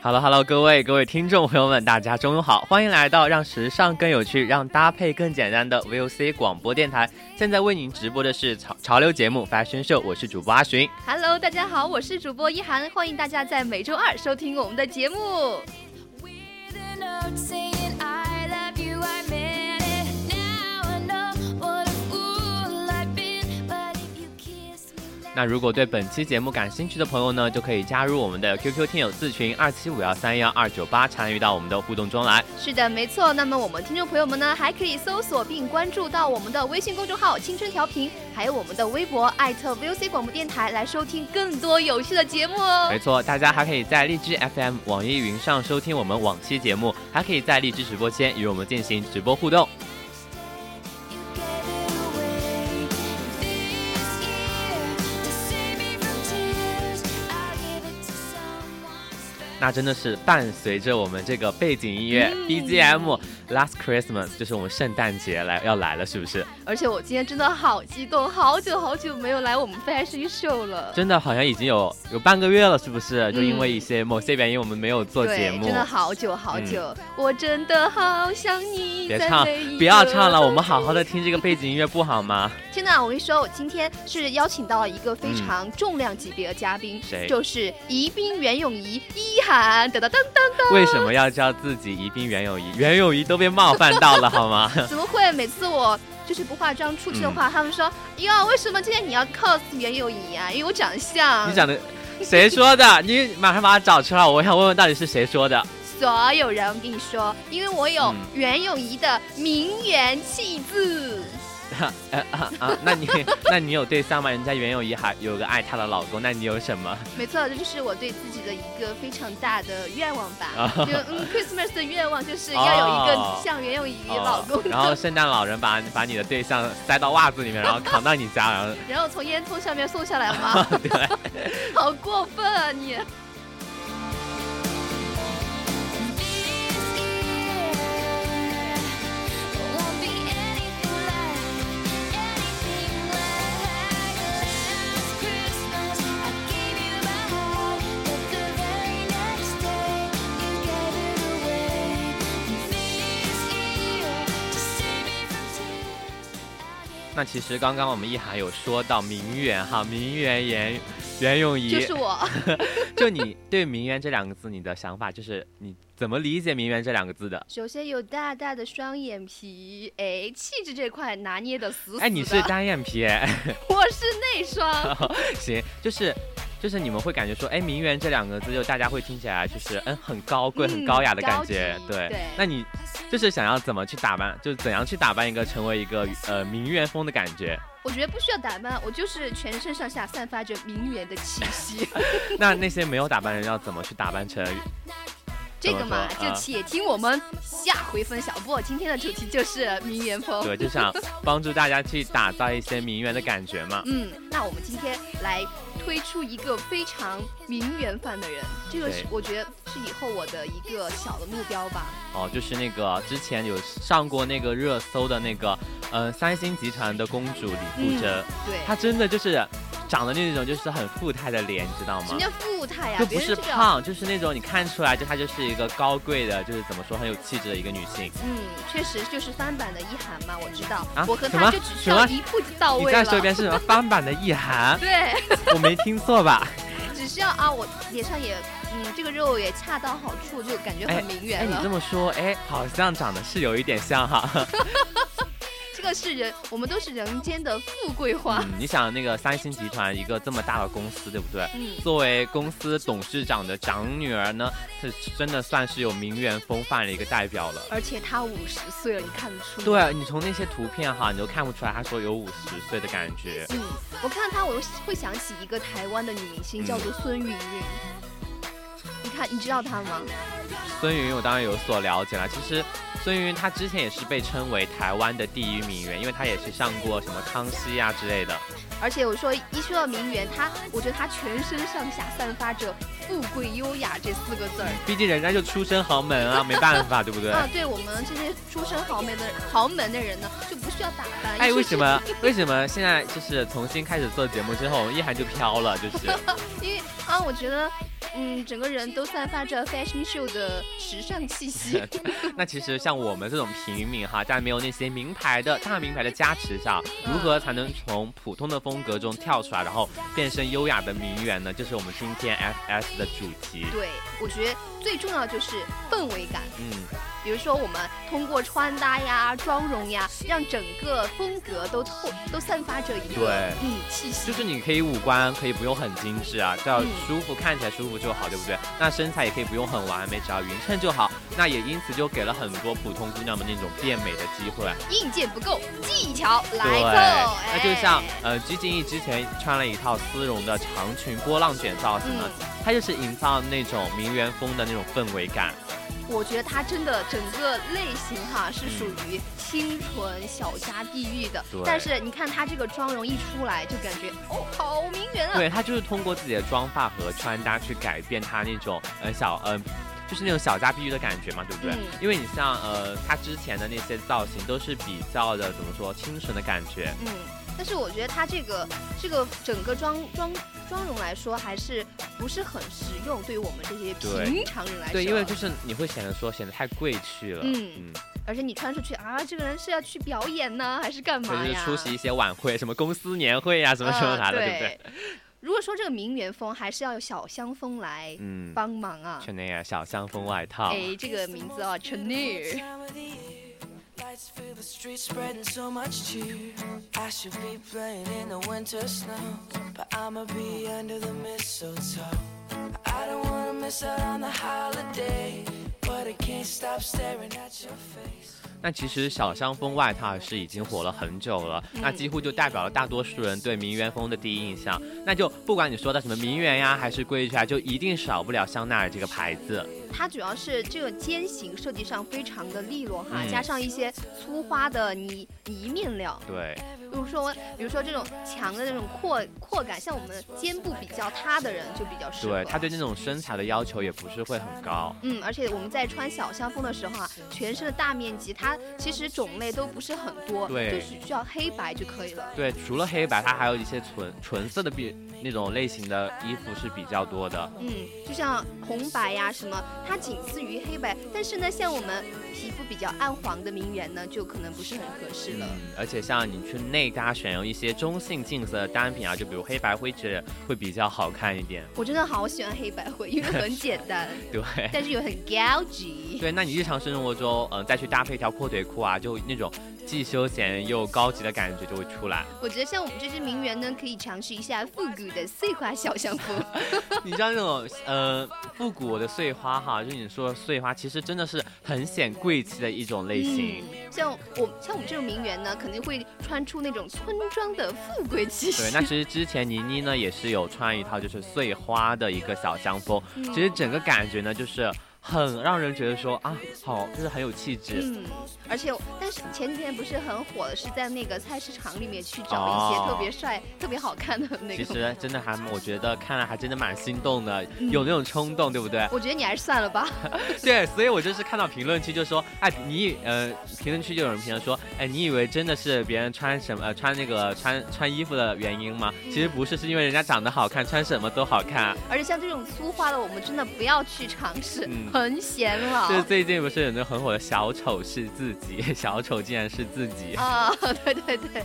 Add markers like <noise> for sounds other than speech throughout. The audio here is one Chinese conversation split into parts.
！Hello，Hello，各位各位听众朋友们，大家中午好，欢迎来到让时尚更有趣，让搭配更简单的 VOC 广播电台。现在为您直播的是潮潮流节目 Fashion Show，我是主播阿寻。Hello，大家好，我是主播一涵，欢迎大家在每周二收听我们的节目。那如果对本期节目感兴趣的朋友呢，就可以加入我们的 QQ 听友自群二七五幺三幺二九八，参与到我们的互动中来。是的，没错。那么我们听众朋友们呢，还可以搜索并关注到我们的微信公众号“青春调频”，还有我们的微博艾特 VOC 广播电台，来收听更多有趣的节目哦。没错，大家还可以在荔枝 FM、网易云上收听我们往期节目，还可以在荔枝直播间与我们进行直播互动。那真的是伴随着我们这个背景音乐 BGM。Last Christmas 就是我们圣诞节来要来了，是不是？而且我今天真的好激动，好久好久没有来我们 Fashion Show 了。真的好像已经有有半个月了，是不是？就因为一些某些原因，我们没有做节目。真的好久好久，我真的好想你。别唱，不要唱了，我们好好的听这个背景音乐不好吗？天哪，我跟你说，我今天是邀请到了一个非常重量级别的嘉宾，谁？就是宜宾袁咏仪一涵。噔噔噔噔噔。为什么要叫自己宜宾袁咏仪？袁咏仪都。被冒犯到了好吗？<laughs> 怎么会？每次我就是不化妆出去的话，他们说哟，为什么今天你要 cos 袁咏仪啊？因为我长得像。你长得谁说的？你马上把它找出来，我想问问到底是谁说的？所有人，我跟你说，因为我有袁咏仪的名媛气质。<laughs> 啊啊啊！那你那你有对象吗？人家袁咏仪还有个爱她的老公，那你有什么？没错，这就是我对自己的一个非常大的愿望吧。<laughs> 就嗯，Christmas 的愿望就是要有一个像袁咏仪老公。<laughs> 然后圣诞老人把把你的对象塞到袜子里面，然后扛到你家，然后然后从烟囱上面送下来吗？对，好过分啊你！那其实刚刚我们一涵有说到名媛哈，名媛袁袁咏仪，就是我。<laughs> 就你对名媛这两个字，你的想法就是你怎么理解名媛这两个字的？首先有大大的双眼皮，哎，气质这块拿捏的死死的。哎，你是单眼皮，<laughs> 我是内双。<laughs> 行，就是就是你们会感觉说，哎，名媛这两个字就大家会听起来就是嗯很高贵、很高雅的感觉，对。那你。就是想要怎么去打扮，就是怎样去打扮一个成为一个呃名媛风的感觉。我觉得不需要打扮，我就是全身上下散发着名媛的气息。<laughs> 那那些没有打扮的人要怎么去打扮成？这个嘛，就且听我们下回分享。不过今天的主题就是名媛风，对，就想 <laughs> 帮助大家去打造一些名媛的感觉嘛。嗯，那我们今天来推出一个非常名媛范的人，这个是我觉得是以后我的一个小的目标吧。哦，就是那个之前有上过那个热搜的那个，嗯，三星集团的公主李富真，对，她真的就是。长得那种就是很富态的脸，你知道吗？什么叫富态呀？就不是胖，就是那种你看出来就她就是一个高贵的，就是怎么说很有气质的一个女性。嗯，确实就是翻版的意涵嘛，我知道。啊？我和她就只需要一步就到位了。你再说一遍是什么翻版的意涵？对，<laughs> 我没听错吧？<laughs> 只需要啊，我脸上也嗯，这个肉也恰到好处，就感觉很名媛。哎，你这么说，哎，好像长得是有一点像哈。<laughs> 个是人，我们都是人间的富贵花。你想那个三星集团一个这么大的公司，对不对？嗯。作为公司董事长的长女儿呢，是真的算是有名媛风范的一个代表了。而且她五十岁了，你看得出？对，你从那些图片哈，你都看不出来，她说有五十岁的感觉。嗯，我看她，我会想起一个台湾的女明星，叫做孙芸芸。你看，你知道她吗？孙芸芸，我当然有所了解了。其实。孙芸芸她之前也是被称为台湾的第一名媛，因为她也是上过什么康熙呀之类的。而且我说一说到名媛，她我觉得她全身上下散发着富贵优雅这四个字儿。毕竟人家就出身豪门啊，没办法，对不对？<laughs> 啊，对我们这些出身豪门的豪门的人呢，就不需要打扮。哎，为什么？为什么现在就是重新开始做节目之后，一涵就飘了？就是 <laughs> 因为啊，我觉得。嗯，整个人都散发着 fashion show 的时尚气息。<laughs> 那其实像我们这种平民哈，在没有那些名牌的大名牌的加持下，如何才能从普通的风格中跳出来，然后变身优雅的名媛呢？就是我们今天 F S 的主题。对，我觉得最重要就是氛围感。嗯。比如说，我们通过穿搭呀、妆容呀，让整个风格都透、都散发着一个嗯气息。就是你可以五官可以不用很精致啊，只要舒服，看起来舒服就好，对不对？那身材也可以不用很完美，只要匀称就好。那也因此就给了很多普通姑娘们那种变美的机会。硬件不够，技巧来够。那就像呃，鞠婧祎之前穿了一套丝绒的长裙波浪卷造型呢，它就是营造那种名媛风的那种氛围感。我觉得她真的整个类型哈是属于清纯小家碧玉的，但是你看她这个妆容一出来就感觉哦好名媛啊！对她就是通过自己的妆发和穿搭去改变她那种呃小呃就是那种小家碧玉的感觉嘛，对不对？因为你像呃她之前的那些造型都是比较的怎么说清纯的感觉，嗯，但是我觉得它这个这个整个妆妆。妆容来说还是不是很实用，对于我们这些平常人来说，对，因为就是你会显得说显得太贵气了，嗯嗯，而且你穿出去啊，这个人是要去表演呢，还是干嘛呀？出席一些晚会，什么公司年会呀，什么什么啥的，对不对？<laughs> 如果说这个名媛风，还是要有小香风来帮忙啊，Chanel 小香风外套，哎，这个名字啊，Chanel。<laughs> Lights fill the streets, spreading so much cheer. I should be playing in the winter snow, but I'ma be under the mistletoe. I don't wanna miss out on the holiday, but I can't stop staring at your face. 那其实小香风外套是已经火了很久了，那几乎就代表了大多数人对名媛风的第一印象。那就不管你说的什么名媛呀，还是贵圈，就一定少不了香奈儿这个牌子。它主要是这个肩型设计上非常的利落哈，加上一些粗花的呢呢面料。对。比如说，比如说这种强的那种阔阔感，像我们肩部比较塌的人就比较适合。对，他对那种身材的要求也不是会很高。嗯，而且我们在穿小香风的时候啊，全身的大面积，它其实种类都不是很多，对，就只需要黑白就可以了。对，除了黑白，它还有一些纯纯色的比那种类型的衣服是比较多的。嗯，就像红白呀什么，它仅次于黑白，但是呢，像我们皮肤比较暗黄的名媛呢，就可能不是很合适了。嗯，而且像你去内。内搭选用一些中性近色的单品啊，就比如黑白灰之类，会比较好看一点。我真的好喜欢黑白灰，因为很简单，<laughs> 对，但是又很高级。对，那你日常生活中，嗯，再去搭配一条阔腿裤啊，就那种。既休闲又高级的感觉就会出来。我觉得像我们这些名媛呢，可以尝试一下复古的碎花小香风。<laughs> <laughs> 你知道那种呃复古的碎花哈，就你说的碎花，其实真的是很显贵气的一种类型。像我像我们这种名媛呢，肯定会穿出那种村庄的富贵气息。对，那其实之前倪妮呢也是有穿一套就是碎花的一个小香风，其实整个感觉呢就是。很让人觉得说啊，好，就是很有气质。嗯，而且，但是前几天不是很火的，是在那个菜市场里面去找一些特别帅、特别好看的那个。其实真的还，我觉得看了还真的蛮心动的，有那种冲动，对不对？我觉得你还是算了吧。<laughs> 对，所以我就是看到评论区就说，哎，你呃，评论区就有人评论说，哎，你以为真的是别人穿什么呃穿那个穿穿衣服的原因吗？其实不是，是因为人家长得好看，穿什么都好看。而且像这种粗花的，我们真的不要去尝试。嗯。<laughs> 很显老，就是最近不是有那个很火的小丑是自己，<laughs> 小丑竟然是自己 <laughs> 啊！对对对。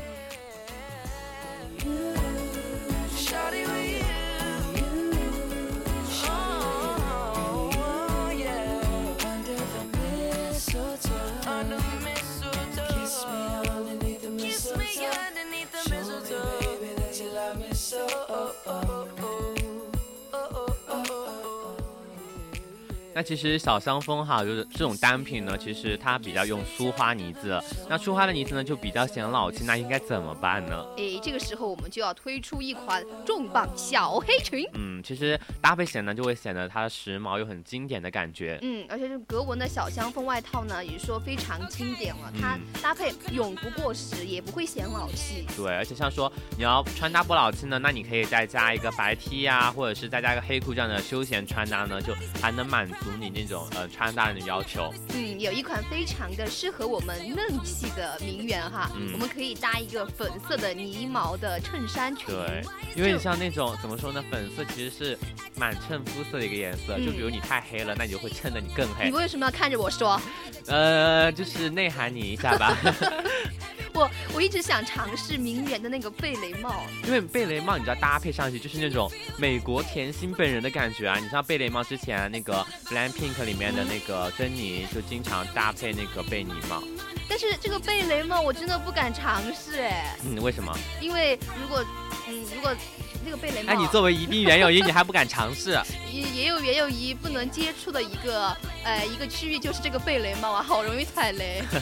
那其实小香风哈，就是这种单品呢，其实它比较用苏花呢子。那苏花的呢子呢，就比较显老气，那应该怎么办呢？哎，这个时候我们就要推出一款重磅小黑裙。嗯，其实搭配起来呢，就会显得它时髦又很经典的感觉。嗯，而且这格纹的小香风外套呢，也是说非常经典了，它搭配永不过时，也不会显老气。对，而且像说你要穿搭不老气呢，那你可以再加一个白 T 呀，或者是再加一个黑裤这样的休闲穿搭呢，就还能满足。你那种呃穿搭的要求，嗯，有一款非常的适合我们嫩气的名媛哈，我们可以搭一个粉色的呢毛的衬衫裙。对，因为你像那种怎么说呢，粉色其实是蛮衬肤色的一个颜色，就比如你太黑了，那你就会衬得你更黑。你为什么要看着我说？呃，就是内涵你一下吧。<laughs> 我我一直想尝试名媛的那个贝雷帽，因为贝雷帽你知道搭配上去就是那种美国甜心本人的感觉啊！你知道贝雷帽之前那个 BLACKPINK 里面的那个珍妮就经常搭配那个贝尼帽，但是这个贝雷帽我真的不敢尝试哎。嗯，为什么？因为如果嗯如果那个贝雷帽，哎，你作为宜宾原友一，你还不敢尝试？也也有原友谊不能接触的一个呃一个区域就是这个贝雷帽啊，好容易踩雷。<laughs>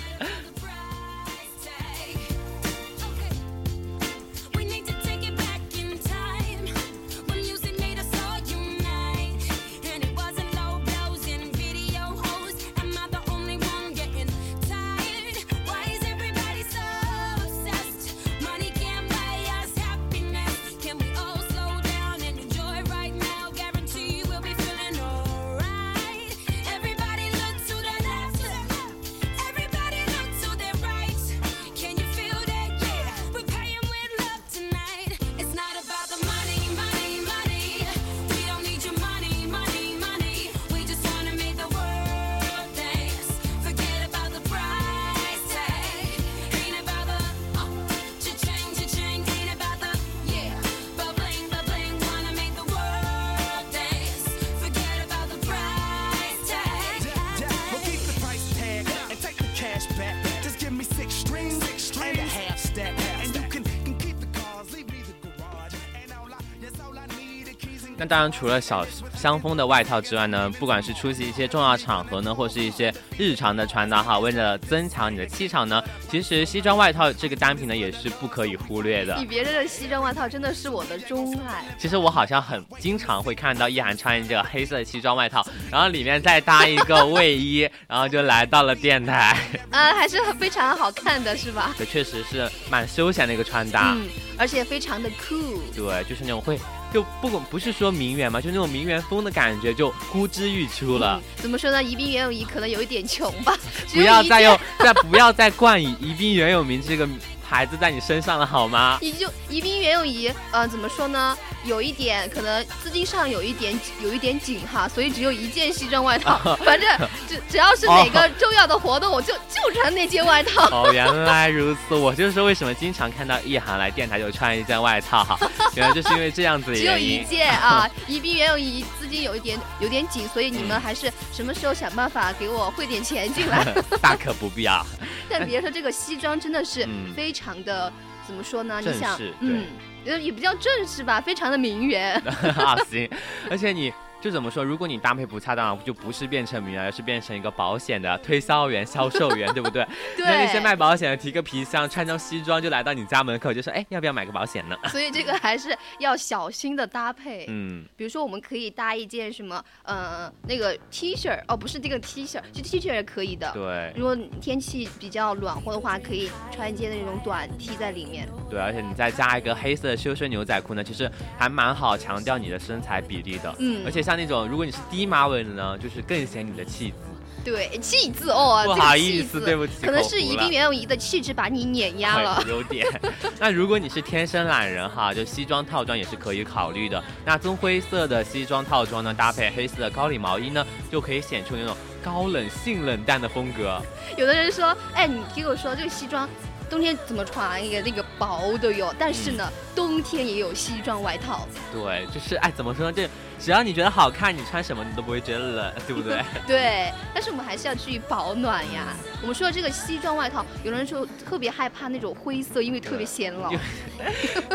那当然，除了小香风的外套之外呢，不管是出席一些重要场合呢，或是一些日常的穿搭哈，为了增强你的气场呢，其实西装外套这个单品呢也是不可以忽略的。你别人的西装外套真的是我的钟爱。其实我好像很经常会看到易涵穿这个黑色的西装外套，然后里面再搭一个卫衣，<laughs> 然后就来到了电台。呃，还是很非常好看的是吧？这确实是蛮休闲的一个穿搭，嗯，而且非常的酷。对，就是那种会。就不管不是说名媛嘛，就那种名媛风的感觉就呼之欲出了。怎么说呢？宜宾袁咏仪可能有一点穷吧。<laughs> 不要再用再不要再冠以宜宾袁咏仪这个。孩子在你身上了好吗？你就宜宾袁咏仪，呃，怎么说呢？有一点可能资金上有一点有一点紧哈，所以只有一件西装外套。<laughs> 反正只只要是哪个重要的活动，我就就穿那件外套。哦，原来如此，我就是为什么经常看到一涵来电台就穿一件外套哈，<laughs> 原来就是因为这样子。只有一件啊，宜宾袁咏仪资金有一点有点紧，所以你们还是什么时候想办法给我汇点钱进来？大可不必啊。<laughs> 但别说这个西装真的是非常。常的怎么说呢？你想，嗯，也比较正式吧，非常的名媛。<laughs> 啊，行，而且你。就怎么说？如果你搭配不恰当，就不是变成名媛，而是变成一个保险的推销员、销售员，对不对？<laughs> 对。那些卖保险的提个皮箱，穿张西装就来到你家门口，就说：“哎，要不要买个保险呢？”所以这个还是要小心的搭配。嗯。比如说，我们可以搭一件什么，呃，那个 T 恤哦，不是这个 T 恤，就 T 恤也可以的。对。如果天气比较暖和的话，可以穿一件那种短 T 在里面。对，而且你再加一个黑色的修身牛仔裤呢，其实还蛮好强调你的身材比例的。嗯。而且像那种，如果你是低马尾的呢，就是更显你的气质。对，气质哦，不好意思，对不起，可能是宜宾袁咏仪的气质把你碾压了。有点。那如果你是天生懒人哈，就西装套装也是可以考虑的。那棕灰色的西装套装呢，搭配黑色的高领毛衣呢，就可以显出那种高冷性冷淡的风格。有的人说，哎，你听我说，这个西装。冬天怎么穿一个那个薄的哟？但是呢，冬天也有西装外套。对，就是哎，怎么说呢？这只要你觉得好看，你穿什么你都不会觉得冷，<laughs> 对不对？对。但是我们还是要注意保暖呀。我们说的这个西装外套，有人说特别害怕那种灰色，因为特别显老。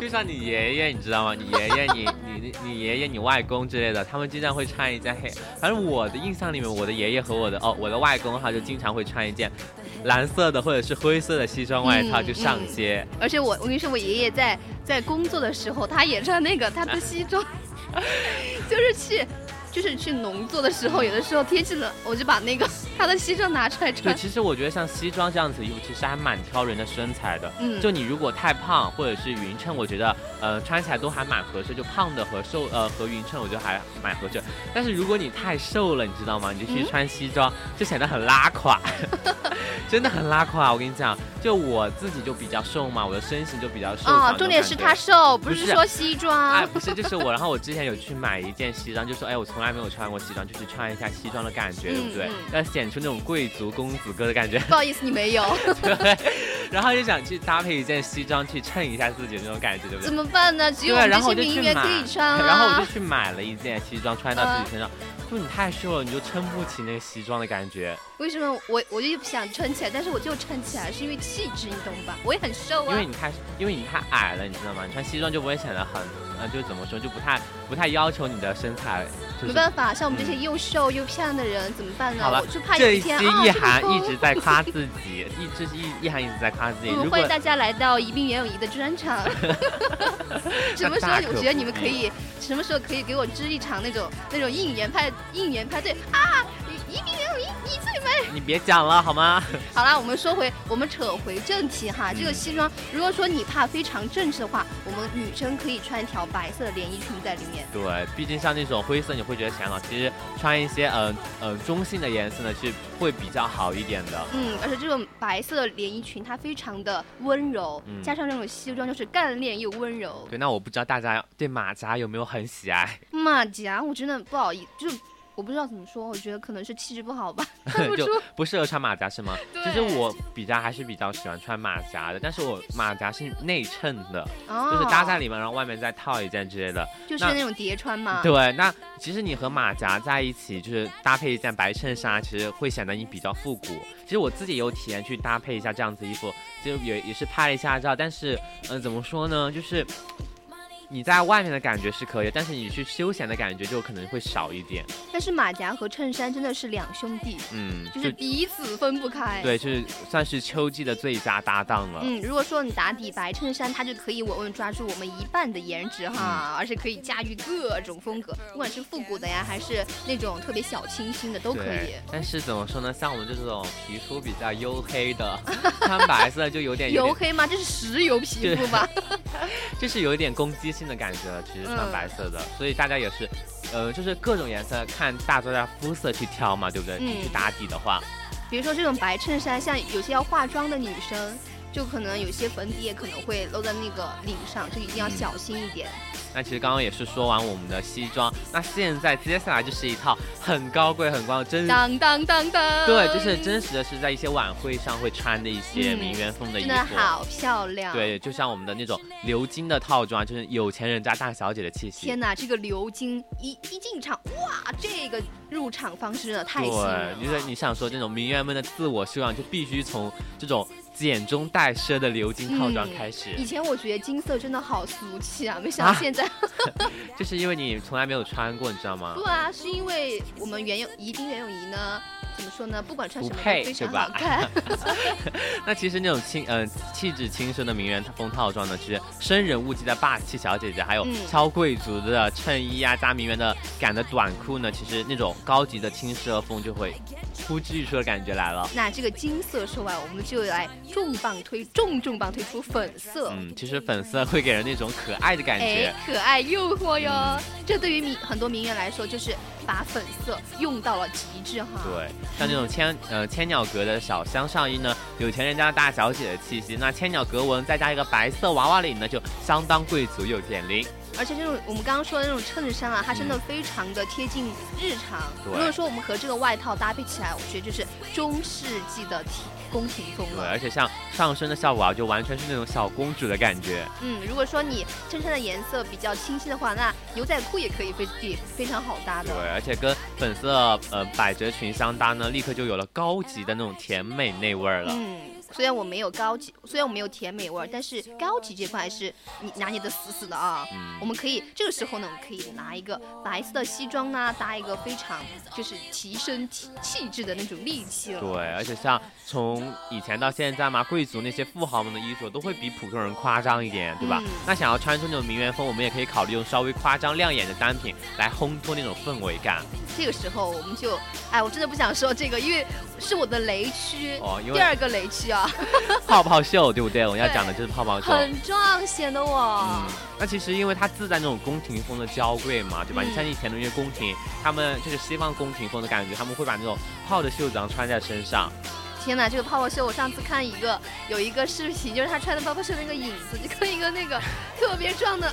就 <laughs> 像你爷爷，你知道吗？你爷爷，你你你爷爷，你外公之类的，他们经常会穿一件黑。反正我的印象里面，我的爷爷和我的哦，我的外公哈，就经常会穿一件蓝色的或者是灰色的西装外套就上街。而且我我跟你说，我爷爷在在工作的时候，他也穿那个他的 <laughs> 西装。<laughs> 就是去，就是去农作的时候，有的时候天气冷，我就把那个他的西装拿出来穿。对，其实我觉得像西装这样子的衣服，其实还蛮挑人的身材的。嗯，就你如果太胖或者是匀称，我觉得呃穿起来都还蛮合适。就胖的和瘦呃和匀称，我觉得还蛮合适。但是如果你太瘦了，你知道吗？你就去穿西装，就显得很拉垮。<laughs> 真的很拉垮，我跟你讲，就我自己就比较瘦嘛，我的身形就比较瘦。啊，重点是他瘦，不是说西装。哎，不是，<laughs> 就是我。然后我之前有去买一件西装，就说，哎，我从来没有穿过西装，就是穿一下西装的感觉，对不对？要显出那种贵族公子哥的感觉。<laughs> 不好意思，你没有。对。然后就想去搭配一件西装，去衬一下自己那种感觉，对不对？怎么办呢？只有这些名媛可以穿。然后我就去买了一件西装，穿到自己身上。就你太瘦了，你就撑不起那个西装的感觉。为什么我我就想撑起来，但是我就撑起来，是因为气质，你懂吧？我也很瘦啊。因为你太，因为你太矮了，你知道吗？你穿西装就不会显得很，呃，就怎么说，就不太不太要求你的身材。没办法，像我们这些又瘦又漂亮的人怎么办呢？好了，就怕有一天啊，一 <laughs> 涵一直在夸自己，一直一一涵一直在夸自己。欢迎大家来到宜宾袁咏仪的专场。<laughs> 什么时候我觉得你们可以，什么时候可以给我支一场那种那种应援派应援派对啊？宜宾袁咏仪，你最美。你别讲了好吗？<laughs> 好了，我们说回，我们扯回正题哈。这个西装，如果说你怕非常正式的话，我们女生可以穿一条白色的连衣裙在里面。对，毕竟像那种灰色，你会觉得显老。其实穿一些呃呃中性的颜色呢，是会比较好一点的。嗯，而且这种白色的连衣裙，它非常的温柔，加上这种西装，就是干练又温柔。对，那我不知道大家对马甲有没有很喜爱？马甲，我真的不好意思，就。我不知道怎么说，我觉得可能是气质不好吧，<laughs> 就不适合穿马甲是吗？其实我比较还是比较喜欢穿马甲的，但是我马甲是内衬的，就是搭在里面，然后外面再套一件之类的，就是那种叠穿嘛。对，那其实你和马甲在一起，就是搭配一件白衬衫，其实会显得你比较复古。其实我自己也有体验去搭配一下这样子衣服，就也也是拍了一下照，但是嗯，怎么说呢，就是。你在外面的感觉是可以，但是你去休闲的感觉就可能会少一点。但是马甲和衬衫真的是两兄弟，嗯，就是彼此分不开。对，就是算是秋季的最佳搭档了。嗯，如果说你打底白衬衫，它就可以稳稳抓住我们一半的颜值哈，而且可以驾驭各种风格，不管是复古的呀，还是那种特别小清新的都可以。但是怎么说呢？像我们这种皮肤比较黝黑的，穿白色就有点黝黑吗？这是石油皮肤吧？<laughs> 就是有一点攻击。性的感觉了，其实穿白色的，所以大家也是，呃，就是各种颜色看大家肤色去挑嘛，对不对？你去打底的话，比如说这种白衬衫，像有些要化妆的女生，就可能有些粉底液可能会漏在那个领上，就一定要小心一点。那其实刚刚也是说完我们的西装，那现在接下来就是一套很高贵、很光真，当当当当，对，就是真实的是在一些晚会上会穿的一些名媛风的衣服，真的好漂亮。对，就像我们的那种鎏金的套装，就是有钱人家大小姐的气息。天哪，这个鎏金一一进场，哇，这个入场方式真的太吸引人。就是你想说这种名媛们的自我修养，就必须从这种。简中带奢的鎏金套装开始。以前我觉得金色真的好俗气啊，没想到现在。<laughs> <laughs> 就是因为你从来没有穿过，你知道吗？不啊，是因为我们袁咏仪、丁袁咏仪呢。怎么说呢？不管穿什么都非常好看。<laughs> 那其实那种轻呃气质轻奢的名媛风套装呢，其实生人勿近的霸气小姐姐，还有超贵族的衬衣啊，加名媛的感的短裤呢，其实那种高级的轻奢风就会呼之欲出的感觉来了。那这个金色说完，我们就来重磅推重重磅推出粉色。嗯，其实粉色会给人那种可爱的感觉，可爱诱惑哟。这对于名很多名媛来说，就是把粉色用到了极致哈。对。像这种千呃千鸟格的小香上衣呢，有钱人家的大小姐的气息。那千鸟格纹再加一个白色娃娃领呢，就相当贵族又减龄。而且这种我们刚刚说的那种衬衫啊，它真的非常的贴近日常。如果说我们和这个外套搭配起来，我觉得就是中世纪的体宫廷风了。对，而且像上身的效果啊，就完全是那种小公主的感觉。嗯，如果说你衬衫的颜色比较清晰的话，那牛仔裤也可以非也非常好搭的。对，而且跟粉色呃百褶裙相搭呢，立刻就有了高级的那种甜美内味儿了。嗯。虽然我没有高级，虽然我没有甜美味儿，但是高级这块还是你拿捏的死死的啊。嗯，我们可以这个时候呢，我们可以拿一个白色的西装呢，搭一个非常就是提升气气质的那种利器了。对，而且像从以前到现在嘛，贵族那些富豪们的衣着都会比普通人夸张一点，对吧？那想要穿出那种名媛风，我们也可以考虑用稍微夸张亮眼的单品来烘托那种氛围感。这个时候我们就，哎，我真的不想说这个，因为是我的雷区哦，第二个雷区啊。<laughs> 泡泡袖对不对？<laughs> 我们要讲的就是泡泡袖，很壮，显得我。嗯，那其实因为它自带那种宫廷风的娇贵嘛，对吧？你像以前的那些宫廷，他们就是西方宫廷风的感觉，他们会把那种泡的袖子穿在身上。天哪，这个泡泡袖，我上次看一个有一个视频，就是他穿的泡泡袖那个影子，就跟一个那个特别壮的。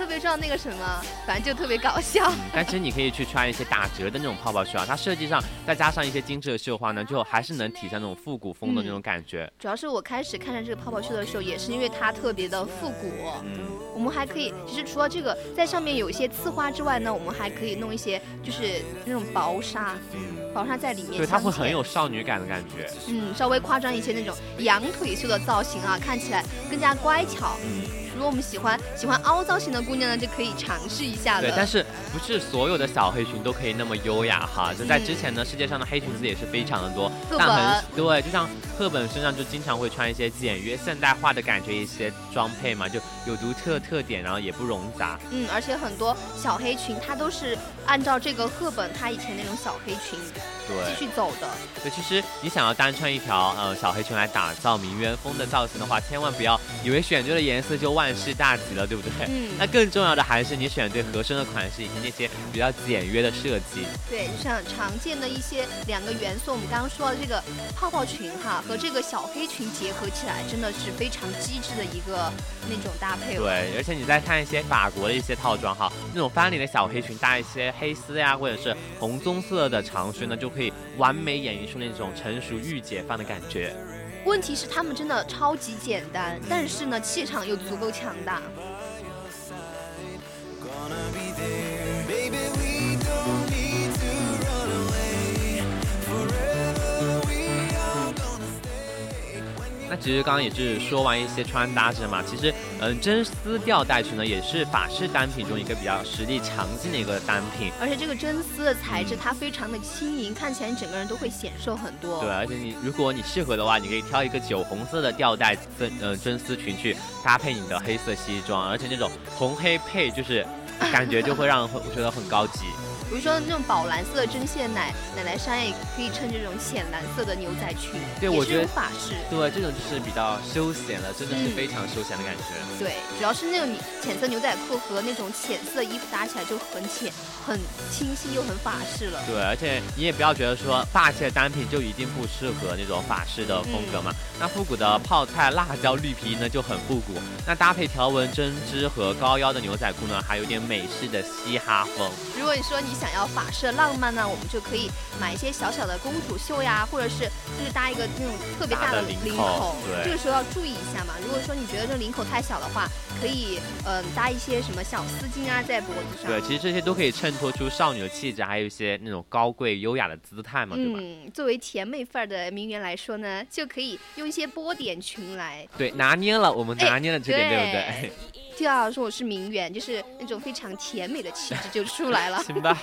特别壮那个什么，反正就特别搞笑。但其实你可以去穿一些打折的那种泡泡袖啊，它设计上再加上一些精致的绣花呢，就还是能体现那种复古风的那种感觉。主要是我开始看上这个泡泡袖的时候，也是因为它特别的复古。嗯，我们还可以，其实除了这个在上面有一些刺花之外呢，我们还可以弄一些就是那种薄纱，嗯薄纱在里面，对，它会很有少女感的感觉。嗯，稍微夸张一些那种羊腿袖的造型啊，看起来更加乖巧。嗯。如果我们喜欢喜欢凹造型的姑娘呢，就可以尝试一下了。对，但是不是所有的小黑裙都可以那么优雅哈？就在之前呢，世界上的黑裙子也是非常的多。但很对，就像赫本身上就经常会穿一些简约现代化的感觉一些装配嘛，就有独特特点，然后也不容杂。嗯，而且很多小黑裙它都是按照这个赫本她以前那种小黑裙继续走的。对，其实你想要单穿一条呃小黑裙来打造名媛风的造型的话，千万不要以为选对了颜色就万。是大吉了，对不对？嗯。<laughs> 那更重要的还是你选对合身的款式以及那些比较简约的设计。对，像常见的一些两个元素，我们刚刚说的这个泡泡裙哈，和这个小黑裙结合起来，真的是非常机智的一个那种搭配。对，而且你再看一些法国的一些套装哈，那种翻领的小黑裙搭一些黑丝呀，或者是红棕色的长靴呢，就可以完美演绎出那种成熟御姐范的感觉。问题是他们真的超级简单，但是呢，气场又足够强大。那其实刚刚也是说完一些穿搭是嘛，其实嗯，真丝吊带裙呢也是法式单品中一个比较实力强劲的一个单品，而且这个真丝的材质它非常的轻盈，看起来你整个人都会显瘦很多。对，而且你如果你适合的话，你可以挑一个酒红色的吊带真呃真丝裙去搭配你的黑色西装，而且那种红黑配就是感觉就会让人觉得很高级。比如说那种宝蓝色的针线奶奶奶衫，也可以衬这种浅蓝色的牛仔裙，对，我觉得法式，对，这种就是比较休闲了，真的是非常休闲的感觉。对，主要是那种浅色牛仔裤和那种浅色衣服搭起来就很浅、很清新又很法式了。对，而且你也不要觉得说霸气的单品就一定不适合那种法式的风格嘛。那复古的泡菜辣椒绿皮呢就很复古，那搭配条纹针织和高腰的牛仔裤呢，还有点美式的嘻哈风。如果你说你。想要法式浪漫呢，我们就可以买一些小小的公主袖呀，或者是就是搭一个那种特别大的领口。对，这个时候要注意一下嘛。如果说你觉得这领口太小的话，可以嗯搭一些什么小丝巾啊在脖子上。对，其实这些都可以衬托出少女的气质，还有一些那种高贵优雅的姿态嘛，对吧？嗯，作为甜妹范儿的名媛来说呢，就可以用一些波点裙来。对，拿捏了，我们拿捏了这点，对不对？就要说我是名媛，就是那种非常甜美的气质就出来了。<laughs> 行吧。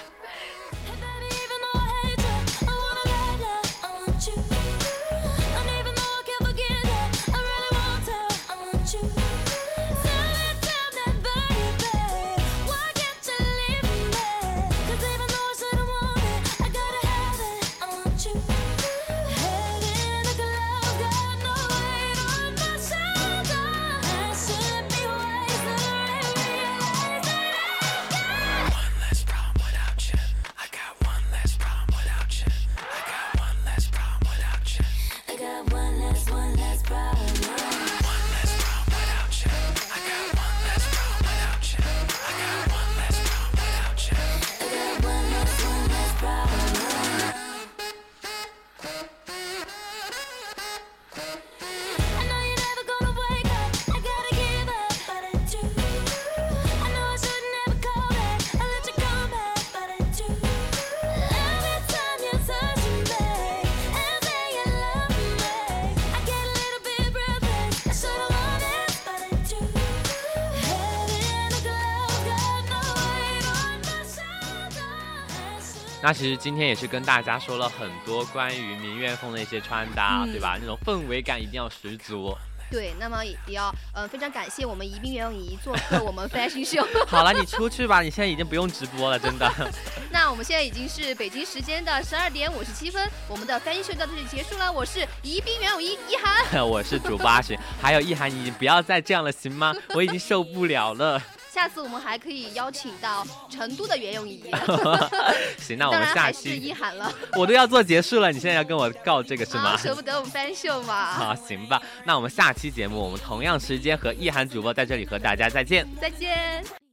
那其实今天也是跟大家说了很多关于民乐风的一些穿搭，对吧？那种氛围感一定要十足。对，那么也要呃非常感谢我们宜宾袁咏仪做客我们 <laughs> fashion show。<laughs> 好了，你出去吧，你现在已经不用直播了，真的。<laughs> 那我们现在已经是北京时间的十二点五十七分，我们的 fashion show 到这里结束了。我是宜宾袁咏仪一涵，我是主播阿寻，还有一涵，你不要再这样了，行吗？我已经受不了了。下次我们还可以邀请到成都的袁咏仪。<laughs> 行，那我们下期一涵了。<laughs> 我都要做结束了，你现在要跟我告这个是吗？舍不得我们翻秀嘛。<laughs> 好，行吧。那我们下期节目，我们同样时间和一涵主播在这里和大家再见。再见。